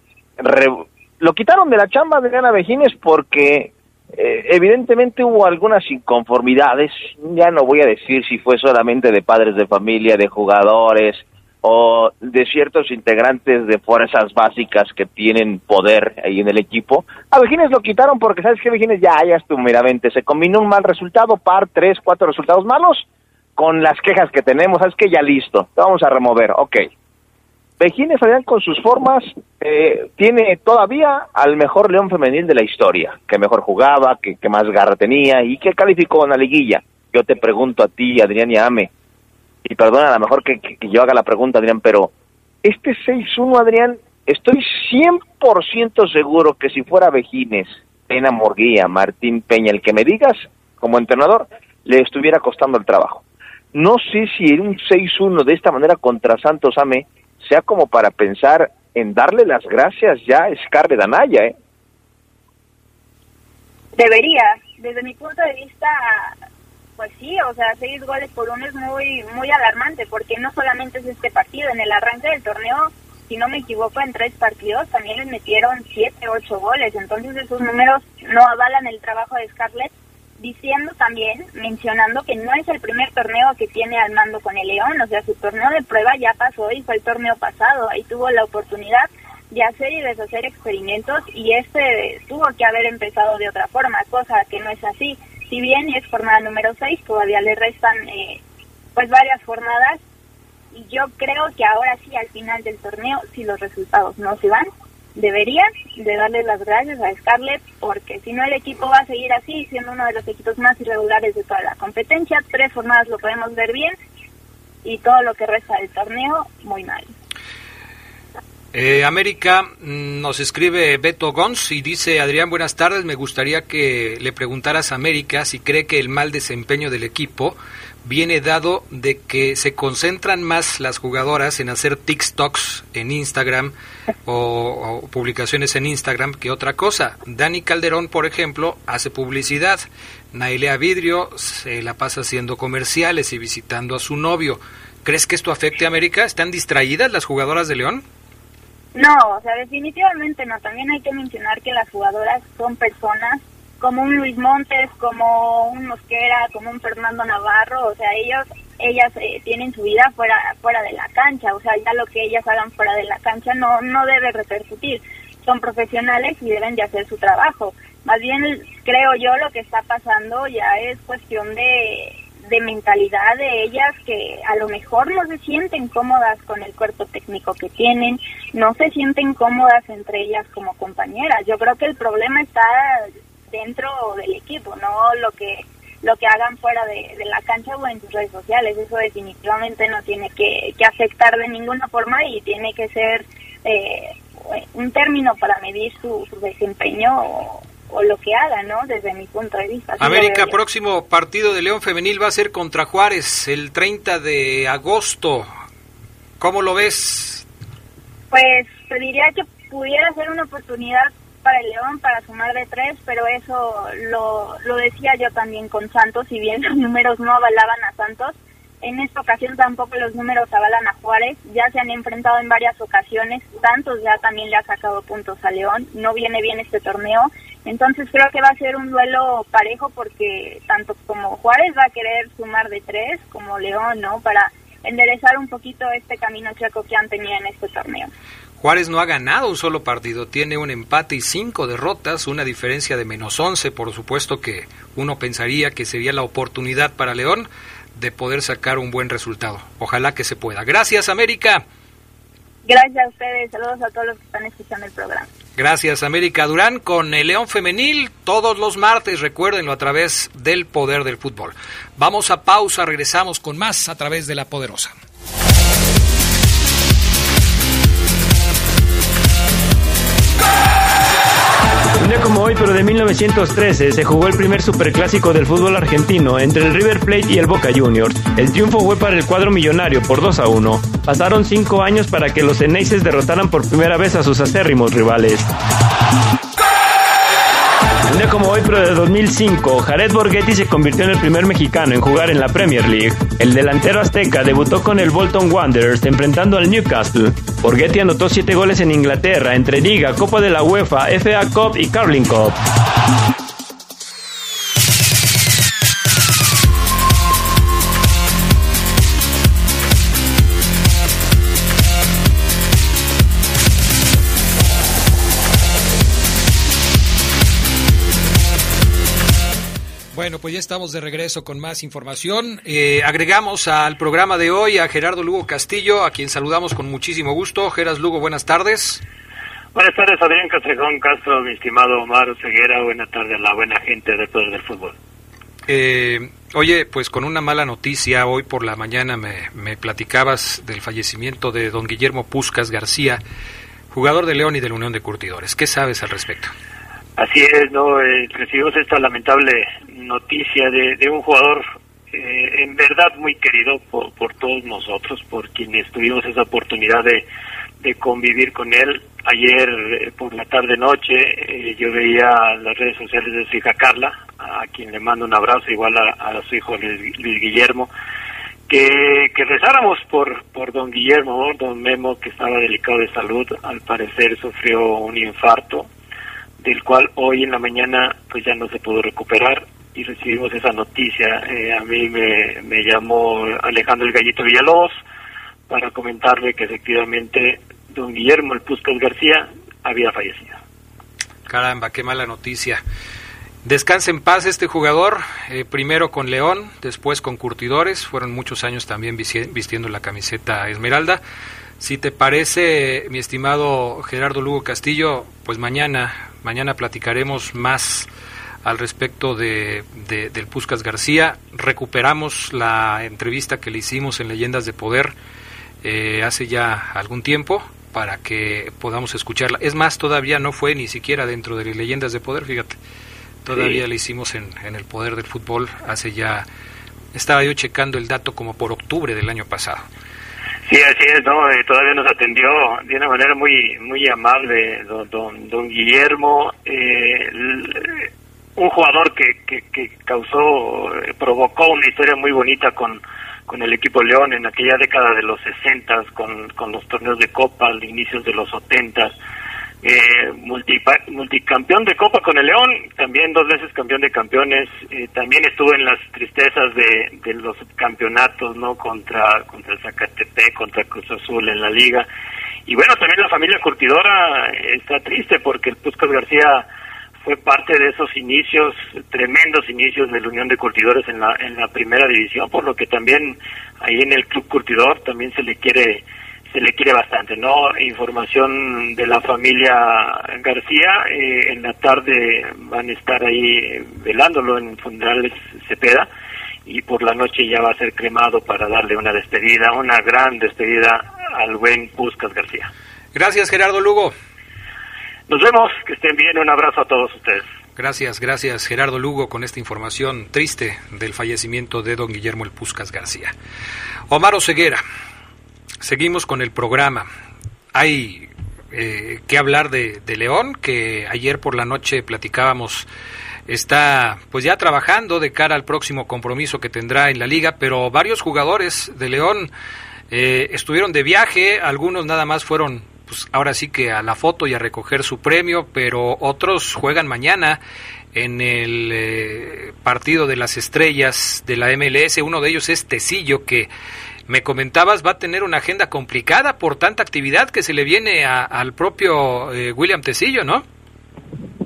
Lo quitaron de la chamba de Adriana Vejines porque eh, evidentemente hubo algunas inconformidades, ya no voy a decir si fue solamente de padres de familia, de jugadores o de ciertos integrantes de fuerzas básicas que tienen poder ahí en el equipo. A Vejines lo quitaron porque, ¿sabes qué, Vejines? Ya, ya meramente, se combinó un mal resultado, par, tres, cuatro resultados malos, con las quejas que tenemos, ¿sabes qué? Ya listo, vamos a remover, ok. Vejines, Adrián, con sus formas, eh, tiene todavía al mejor León femenil de la historia, que mejor jugaba, que, más garra tenía y que calificó en la liguilla. Yo te pregunto a ti, Adrián y Ame, y perdona a lo mejor que, yo haga la pregunta, Adrián, pero este 6-1, Adrián, estoy 100% seguro que si fuera Vejines, Pena Morguía, Martín Peña, el que me digas como entrenador, le estuviera costando el trabajo. No sé si en un 6-1 de esta manera contra Santos Ame sea como para pensar en darle las gracias ya a Scarlett Anaya, ¿eh? Debería, desde mi punto de vista, pues sí, o sea, seis goles por uno es muy, muy alarmante, porque no solamente es este partido, en el arranque del torneo, si no me equivoco, en tres partidos también les metieron siete, ocho goles, entonces esos números no avalan el trabajo de Scarlett, diciendo también, mencionando que no es el primer torneo que tiene al mando con el León, o sea, su torneo de prueba ya pasó y fue el torneo pasado, ahí tuvo la oportunidad de hacer y deshacer experimentos y este tuvo que haber empezado de otra forma, cosa que no es así. Si bien es jornada número 6, todavía le restan eh, pues varias jornadas y yo creo que ahora sí al final del torneo, si los resultados no se van, deberían de darle las gracias a Scarlett porque si no el equipo va a seguir así siendo uno de los equipos más irregulares de toda la competencia tres jornadas lo podemos ver bien y todo lo que resta del torneo muy mal. Eh, América mm, nos escribe Beto Gons y dice Adrián buenas tardes. Me gustaría que le preguntaras a América si cree que el mal desempeño del equipo viene dado de que se concentran más las jugadoras en hacer TikToks en Instagram o, publicaciones en Instagram que otra cosa. Dani Calderón, por ejemplo, hace publicidad. Nailea Vidrio se la pasa haciendo comerciales y visitando a su novio. ¿Crees que esto afecte a América? ¿Están distraídas las jugadoras de León? No, o sea, definitivamente no. También hay que mencionar que las jugadoras son personas como un Luis Montes, como un Mosquera, como un Fernando Navarro, o sea, ellos ellas eh, tienen su vida fuera fuera de la cancha, o sea, ya lo que ellas hagan fuera de la cancha no no debe repercutir. Son profesionales y deben de hacer su trabajo. Más bien creo yo lo que está pasando ya es cuestión de de mentalidad de ellas que a lo mejor no se sienten cómodas con el cuerpo técnico que tienen, no se sienten cómodas entre ellas como compañeras. Yo creo que el problema está dentro del equipo, no lo que lo que hagan fuera de, la cancha o en sus redes sociales. Eso definitivamente no tiene que, afectar de ninguna forma y tiene que ser eh, un término para medir su, desempeño o, lo que haga, ¿no? Desde mi punto de vista. América, próximo partido de León Femenil va a ser contra Juárez el 30 de agosto. ¿Cómo lo ves? Pues te diría que pudiera ser una oportunidad para el León para sumar de tres, pero eso lo, lo decía yo también con Santos, si bien los números no avalaban a Santos, en esta ocasión tampoco los números avalan a Juárez, ya se han enfrentado en varias ocasiones, Santos ya también le ha sacado puntos a León, no viene bien este torneo, entonces creo que va a ser un duelo parejo porque tanto como Juárez va a querer sumar de tres, como León, ¿no? Para enderezar un poquito este camino checo que han tenido en este torneo. Juárez no ha ganado un solo partido, tiene un empate y cinco derrotas, una diferencia de menos once, por supuesto que uno pensaría que sería la oportunidad para León de poder sacar un buen resultado. Ojalá que se pueda. Gracias, América. Gracias a ustedes, saludos a todos los que están escuchando el programa. Gracias, América Durán, con el León Femenil todos los martes, recuérdenlo, a través del Poder del Fútbol. Vamos a pausa, regresamos con más a través de La Poderosa. Como hoy, pero de 1913, se jugó el primer superclásico del fútbol argentino entre el River Plate y el Boca Juniors. El triunfo fue para el cuadro millonario por 2 a 1. Pasaron 5 años para que los Eneises derrotaran por primera vez a sus acérrimos rivales. Día como hoy, pero de 2005, Jared Borghetti se convirtió en el primer mexicano en jugar en la Premier League. El delantero azteca debutó con el Bolton Wanderers enfrentando al Newcastle. Borghetti anotó 7 goles en Inglaterra entre Liga, Copa de la UEFA, FA Cup y Carling Cup. Bueno, pues ya estamos de regreso con más información. Eh, agregamos al programa de hoy a Gerardo Lugo Castillo, a quien saludamos con muchísimo gusto. Geras Lugo, buenas tardes. Buenas tardes, Adrián Castrejón Castro, mi estimado Omar Ceguera. Buenas tardes a la buena gente del Poder del Fútbol. Eh, oye, pues con una mala noticia, hoy por la mañana me, me platicabas del fallecimiento de don Guillermo Puscas García, jugador de León y de la Unión de Curtidores. ¿Qué sabes al respecto? Así es, ¿no? Eh, recibimos esta lamentable noticia de, un jugador eh, en verdad muy querido por, por todos nosotros, por quienes tuvimos esa oportunidad de, convivir con él. Ayer eh, por la tarde-noche yo veía las redes sociales de su hija Carla, a quien le mando un abrazo, igual a, su hijo Luis, Guillermo, que, que, rezáramos por don Guillermo, don Memo, que estaba delicado de salud, al parecer sufrió un infarto, del cual hoy en la mañana pues ya no se pudo recuperar. y recibimos esa noticia. Eh, a mí me, me llamó Alejandro el Gallito Villalobos para comentarle que efectivamente don Guillermo el Puscas García había fallecido. Caramba, qué mala noticia. Descanse en paz este jugador, eh, primero con León, después con Curtidores, fueron muchos años también vistiendo la camiseta Esmeralda. Si te parece, mi estimado Gerardo Lugo Castillo, pues mañana, mañana platicaremos más al respecto de, del Puscas García. Recuperamos la entrevista que le hicimos en Leyendas de Poder eh, hace ya algún tiempo para que podamos escucharla. Es más, todavía no fue ni siquiera dentro de Leyendas de Poder, fíjate. Todavía la hicimos en, en el Poder del Fútbol hace ya... Estaba yo checando el dato como por octubre del año pasado. Sí, así es, ¿no? Eh, todavía nos atendió de una manera muy muy amable don, don, Guillermo, eh, un jugador que, que, que, causó, eh, provocó una historia muy bonita con, con el equipo León en aquella década de los 60, con, con los torneos de Copa, al inicios de los 70 eh, multicampeón de Copa con el León, también dos veces campeón de campeones, eh, también estuvo en las tristezas de, los campeonatos, ¿no? Contra, contra el Zacatepec, contra Cruz Azul en la liga. Y bueno, también la familia curtidora está triste porque el Puscas García fue parte de esos inicios, tremendos inicios de la Unión de Curtidores en la, en la primera división, por lo que también ahí en el Club Curtidor también se le quiere se le quiere bastante, ¿no? Información de la familia García, eh, en la tarde van a estar ahí velándolo en funerales Cepeda y por la noche ya va a ser cremado para darle una despedida, una gran despedida al buen Puscas García. Gracias Gerardo Lugo. Nos vemos, que estén bien, un abrazo a todos ustedes. Gracias, gracias Gerardo Lugo con esta información triste del fallecimiento de don Guillermo El Puscas García. Omar Ceguera Seguimos con el programa. Hay eh, que hablar de, León, que ayer por la noche platicábamos está pues ya trabajando de cara al próximo compromiso que tendrá en la liga, pero varios jugadores de León eh, estuvieron de viaje, algunos nada más fueron pues ahora sí que a la foto y a recoger su premio, pero otros juegan mañana en el eh, partido de las estrellas de la MLS, uno de ellos es Tecillo que me comentabas va a tener una agenda complicada por tanta actividad que se le viene al propio eh, William Tecillo, ¿no?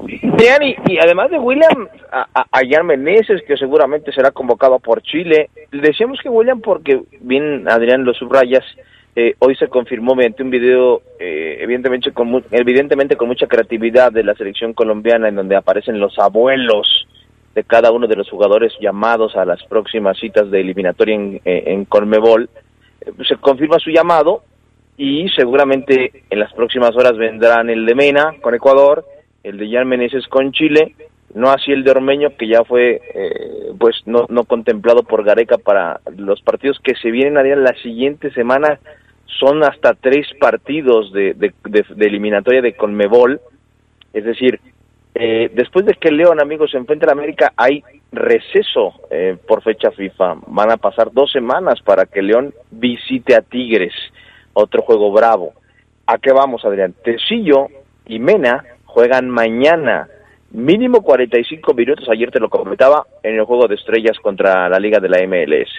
Bien, y, además de William, a, a, Meneses, que seguramente será convocado por Chile. Decíamos que William, porque bien Adrián lo subrayas, eh, hoy se confirmó mediante un video, eh, evidentemente, con, evidentemente con mucha creatividad de la selección colombiana, en donde aparecen los abuelos de cada uno de los jugadores llamados a las próximas citas de eliminatoria en, eh, en Conmebol. Eh, se confirma su llamado y seguramente en las próximas horas vendrán el de Mena con Ecuador, el de Jan Meneses con Chile, no así el de Ormeño que ya fue eh, pues no, no contemplado por Gareca para los partidos que se vienen a la siguiente semana son hasta tres partidos de, de, de eliminatoria de Conmebol, es decir, eh, después de que León, amigos, se enfrente a América, hay receso eh, por fecha FIFA. Van a pasar dos semanas para que León visite a Tigres, otro juego bravo. ¿A qué vamos, Adrián? Tecillo y Mena juegan mañana, mínimo 45 minutos, ayer te lo comentaba, en el juego de estrellas contra la Liga de la MLS.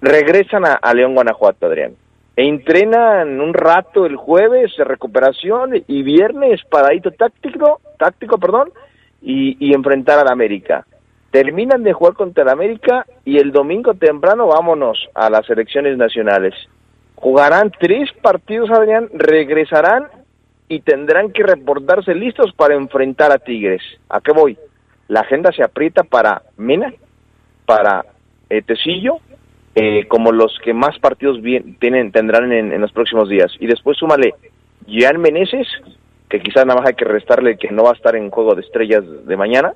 Regresan a León, Guanajuato, Adrián entrenan un rato el jueves de recuperación y viernes paradito táctico, táctico, perdón, y, y enfrentar al América. Terminan de jugar contra el América y el domingo temprano vámonos a las elecciones nacionales. Jugarán tres partidos, Adrián, regresarán y tendrán que reportarse listos para enfrentar a Tigres. ¿A qué voy? La agenda se aprieta para Mena, para eh, Tecillo eh, como los que más partidos tienen, tendrán en, los próximos días. Y después súmale Gian Meneses, que quizás nada más hay que restarle que no va a estar en juego de estrellas de mañana,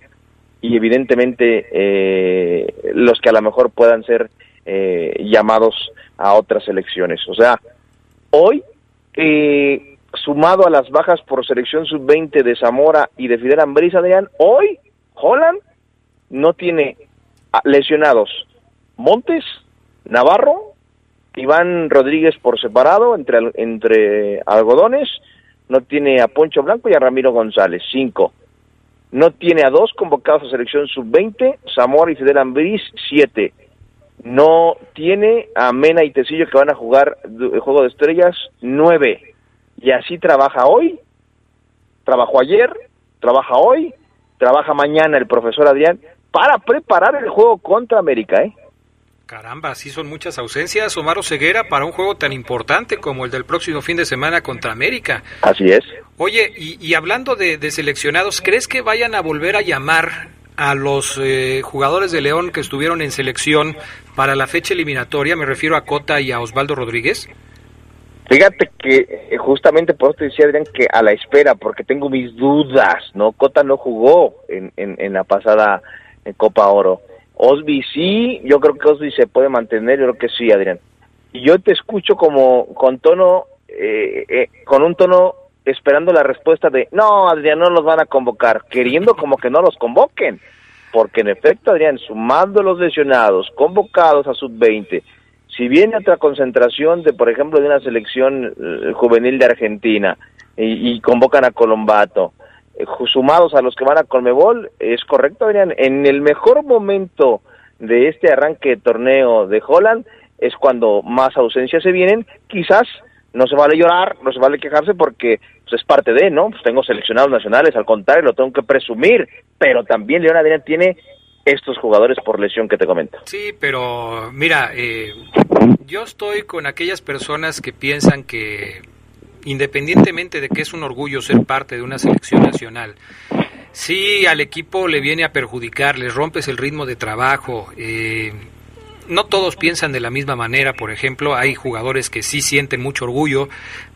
y evidentemente eh, los que a lo mejor puedan ser eh, llamados a otras elecciones. O sea, hoy, sumado a las bajas por selección sub-20 de Zamora y de Fidel Ambrisa, Adrián, hoy Holland no tiene lesionados Montes, Navarro, Iván Rodríguez por separado entre, entre algodones, no tiene a Poncho Blanco y a Ramiro González, cinco. no tiene a dos convocados a selección sub-20, Zamora y Fidel Ambriz, siete. No tiene a Mena y Tecillo que van a jugar el juego de estrellas, nueve. Y así trabaja hoy, trabajó ayer, trabaja hoy, trabaja mañana el profesor Adrián para preparar el juego contra América, ¿eh? Caramba, sí son muchas ausencias, Omar Ceguera, para un juego tan importante como el del próximo fin de semana contra América. Así es. Oye, y, hablando de, seleccionados, ¿crees que vayan a volver a llamar a los eh, jugadores de León que estuvieron en selección para la fecha eliminatoria? Me refiero a Cota y a Osvaldo Rodríguez. Fíjate que eh, justamente por eso te decía Adrián que a la espera, porque tengo mis dudas, ¿no? Cota no jugó en, en, la pasada Copa Oro. Osby sí, yo creo que Osby se puede mantener, yo creo que sí, Adrián. Y yo te escucho como con tono, eh, eh, con un tono esperando la respuesta de, no, Adrián, no los van a convocar, queriendo como que no los convoquen. Porque en efecto, Adrián, sumando los lesionados, convocados a sub-20, si viene otra concentración de, por ejemplo, de una selección eh, juvenil de Argentina y, y convocan a Colombato, sumados a los que van a Colmebol, es correcto, Adrián. En el mejor momento de este arranque de torneo de Holland es cuando más ausencias se vienen. Quizás no se vale llorar, no se vale quejarse porque pues, es parte de, ¿no? Pues tengo seleccionados nacionales, al contrario, lo tengo que presumir, pero también León Adrián tiene estos jugadores por lesión que te comento. Sí, pero mira, eh, yo estoy con aquellas personas que piensan que independientemente de que es un orgullo ser parte de una selección nacional, si al equipo le viene a perjudicar, les rompes el ritmo de trabajo, eh, no todos piensan de la misma manera, por ejemplo, hay jugadores que sí sienten mucho orgullo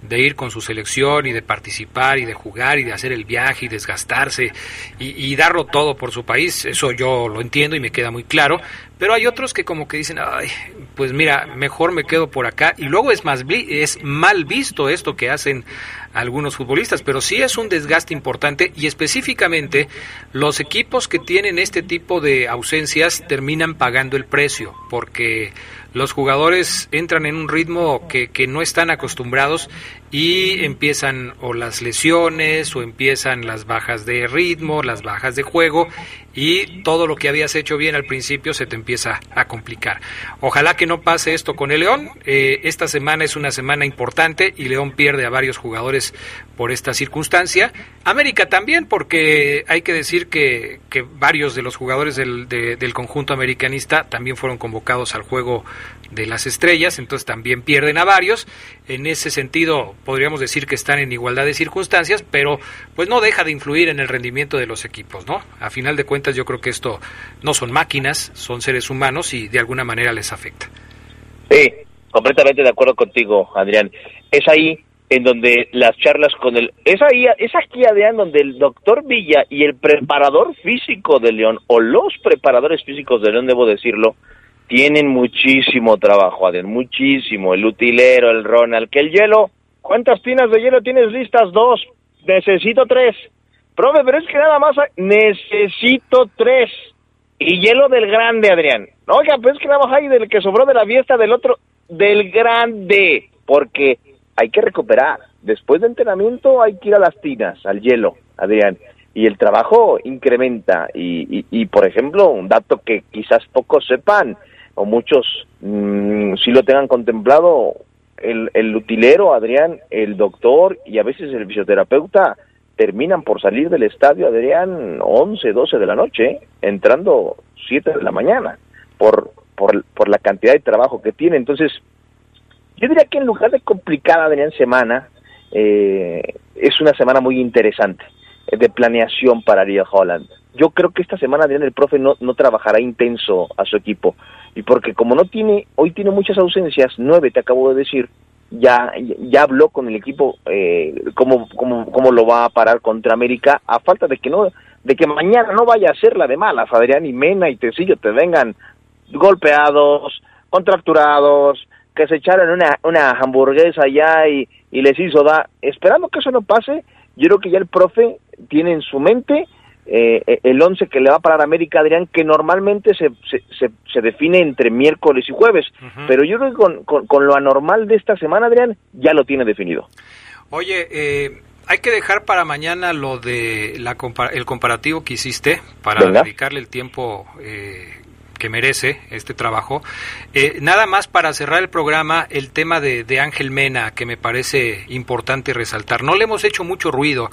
de ir con su selección y de participar y de jugar y de hacer el viaje y desgastarse y, darlo todo por su país, eso yo lo entiendo y me queda muy claro, pero hay otros que como que dicen, ay, pues mira, mejor me quedo por acá y luego es más es mal visto esto que hacen algunos futbolistas, pero sí es un desgaste importante y específicamente los equipos que tienen este tipo de ausencias terminan pagando el precio porque los jugadores entran en un ritmo que, que no están acostumbrados y empiezan o las lesiones o empiezan las bajas de ritmo, las bajas de juego y todo lo que habías hecho bien al principio se te empieza a complicar. Ojalá que no pase esto con el León. Eh, esta semana es una semana importante y León pierde a varios jugadores por esta circunstancia. América también, porque hay que decir que, que varios de los jugadores del, del conjunto americanista también fueron convocados al juego de las estrellas, entonces también pierden a varios. En ese sentido, podríamos decir que están en igualdad de circunstancias, pero pues no deja de influir en el rendimiento de los equipos, ¿no? A final de cuentas, yo creo que esto no son máquinas, son seres humanos y de alguna manera les afecta. Sí, completamente de acuerdo contigo, Adrián. Es ahí en donde las charlas con el... Es ahí, es aquí, Adrián, donde el doctor Villa y el preparador físico de León, o los preparadores físicos de León, debo decirlo, tienen muchísimo trabajo, Adrián, muchísimo. El utilero, el Ronald, que el hielo, ¿cuántas tinas de hielo tienes listas? Dos, necesito tres. Profe, pero es que nada más necesito tres. Y hielo del grande, Adrián. Oiga, pues es que nada más hay del que sobró de la fiesta del otro, del grande. Porque hay que recuperar. Después de entrenamiento hay que ir a las tinas, al hielo, Adrián y el trabajo incrementa. Y, y, y, por ejemplo, un dato que quizás pocos sepan, o muchos mm, si lo tengan contemplado, el, el utilero, Adrián, el doctor y a veces el fisioterapeuta terminan por salir del estadio, Adrián, 11, 12 de la noche, entrando 7 de la mañana, por, por, por la cantidad de trabajo que tiene. Entonces, yo diría que en lugar de complicada, Adrián, semana, eh, es una semana muy interesante de planeación para Ariel Holland. Yo creo que esta semana, Adrián, el profe no, no trabajará intenso a su equipo. Y porque como no tiene, hoy tiene muchas ausencias, nueve te acabo de decir, ya, ya habló con el equipo eh, cómo, cómo, cómo lo va a parar contra América, a falta de que no, de que mañana no vaya a ser la de malas, Adrián y Mena y Tecillo te vengan golpeados, contracturados, que se echaron una, una hamburguesa allá y, y les hizo da, esperando que eso no pase, yo creo que ya el profe tiene en su mente eh, eh, el 11 que le va a parar América, Adrián, que normalmente se, se, se, define entre miércoles y jueves, pero yo creo que con, con, lo anormal de esta semana, Adrián, ya lo tiene definido. Oye, eh, hay que dejar para mañana lo de la el comparativo que hiciste para dedicarle el tiempo eh, que merece este trabajo. Eh, nada más para cerrar el programa, el tema de, de, Ángel Mena, que me parece importante resaltar. No le hemos hecho mucho ruido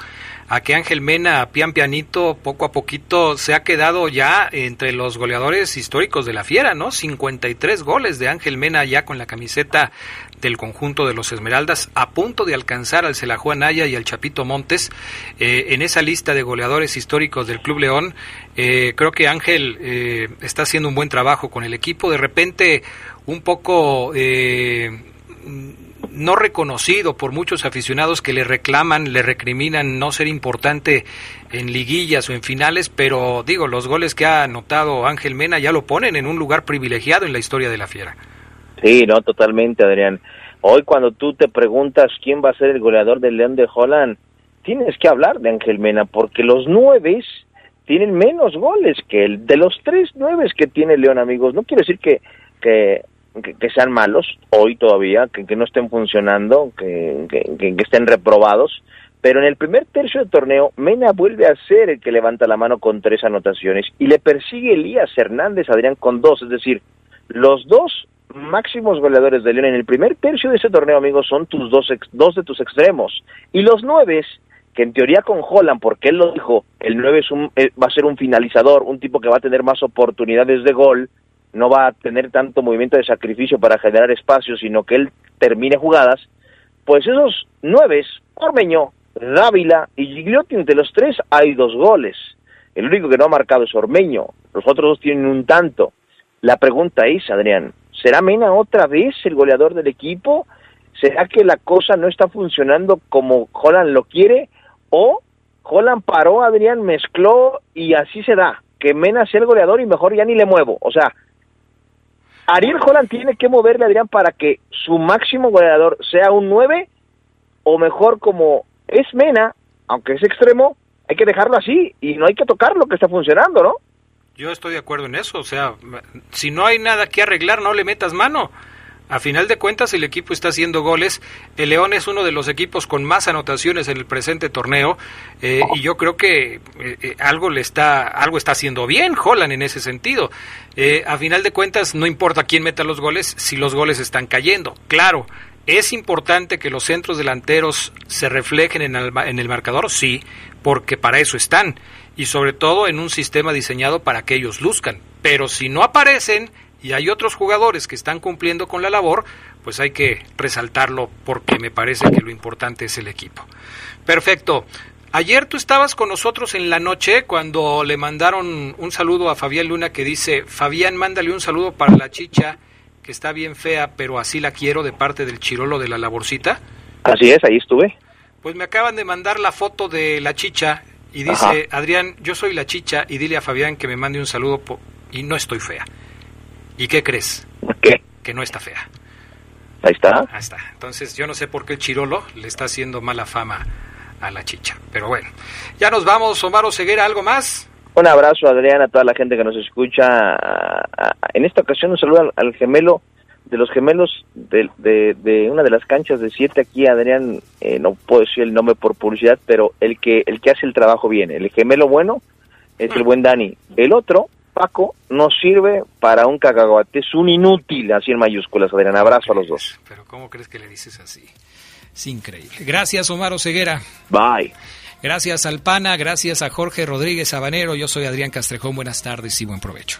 a que Ángel Mena, pian pianito, poco a poquito, se ha quedado ya entre los goleadores históricos de la Fiera, ¿no? 53 goles de Ángel Mena ya con la camiseta del conjunto de los Esmeraldas, a punto de alcanzar al Celajuan Naya y al Chapito Montes eh, en esa lista de goleadores históricos del Club León. Eh, creo que Ángel eh, está haciendo un buen trabajo con el equipo. De repente, un poco no reconocido por muchos aficionados que le reclaman, le recriminan no ser importante en liguillas o en finales, pero digo, los goles que ha anotado Ángel Mena ya lo ponen en un lugar privilegiado en la historia de la Fiera. Sí, no, totalmente, Adrián. Hoy cuando tú te preguntas quién va a ser el goleador del León de Holland, tienes que hablar de Ángel Mena, porque los nueve tienen menos goles que el de los tres nueve que tiene León, amigos. No quiere decir que, que, que, sean malos hoy todavía, que, que no estén funcionando, que, que, estén reprobados, pero en el primer tercio del torneo, Mena vuelve a ser el que levanta la mano con tres anotaciones y le persigue Elías Hernández Adrián con dos, es decir, los dos máximos goleadores de León en el primer tercio de ese torneo, amigos, son tus dos, dos de tus extremos. Y los nueve, que en teoría con Holland, porque él lo dijo, el nueve es un, eh, va a ser un finalizador, un tipo que va a tener más oportunidades de gol, no va a tener tanto movimiento de sacrificio para generar espacio, sino que él termine jugadas, pues esos nueve, Ormeño, Dávila y Gigliotti, entre los tres hay dos goles. El único que no ha marcado es Ormeño, los otros dos tienen un tanto. La pregunta es, Adrián, ¿Será Mena otra vez el goleador del equipo? ¿Será que la cosa no está funcionando como Holland lo quiere? ¿O Holland paró, Adrián, mezcló y así se da? Que Mena sea el goleador y mejor ya ni le muevo. O sea, Ariel Holland tiene que moverle, Adrián, para que su máximo goleador sea un 9 o mejor como es Mena, aunque es extremo, hay que dejarlo así y no hay que tocar lo que está funcionando, ¿no? Yo estoy de acuerdo en eso, o sea, si no hay nada que arreglar, no le metas mano. A final de cuentas, el equipo está haciendo goles. El León es uno de los equipos con más anotaciones en el presente torneo eh, y yo creo que eh, eh, algo le está algo está haciendo bien Holland en ese sentido. a final de cuentas, no importa quién meta los goles si los goles están cayendo. Claro, es importante que los centros delanteros se reflejen en en el marcador, sí, porque para eso están y sobre todo en un sistema diseñado para que ellos luzcan. Pero si no aparecen y hay otros jugadores que están cumpliendo con la labor, pues hay que resaltarlo porque me parece que lo importante es el equipo. Perfecto. Ayer tú estabas con nosotros en la noche cuando le mandaron un saludo a Fabián Luna que dice, Fabián, mándale un saludo para la chicha, que está bien fea, pero así la quiero de parte del chirolo de la laborcita. Así es, ahí estuve. Pues me acaban de mandar la foto de la chicha y dice, Adrián, yo soy la chicha y dile a Fabián que me mande un saludo y no estoy fea. ¿Y qué crees? ¿Qué? Que no está fea. Ahí está. Ahí está. Entonces yo no sé por qué el chirolo le está haciendo mala fama a la chicha. Pero bueno, ya nos vamos. Omar Ceguera, ¿algo más? Un abrazo, Adrián, a toda la gente que nos escucha. En esta ocasión un saludo al gemelo de los gemelos de, de, una de las canchas de siete aquí, Adrián, eh, no puedo decir el nombre por publicidad, pero el que, el que hace el trabajo bien, el gemelo bueno es el buen Dani. El otro, Paco, no sirve para un cacahuate, es un inútil, así en mayúsculas, Adrián. Abrazo a los dos. Pero ¿cómo crees que le dices así? Es increíble. Gracias, Omar Ceguera. Bye. Gracias, Alpana. Gracias a Jorge Rodríguez Sabanero. Yo soy Adrián Castrejón. Buenas tardes y buen provecho.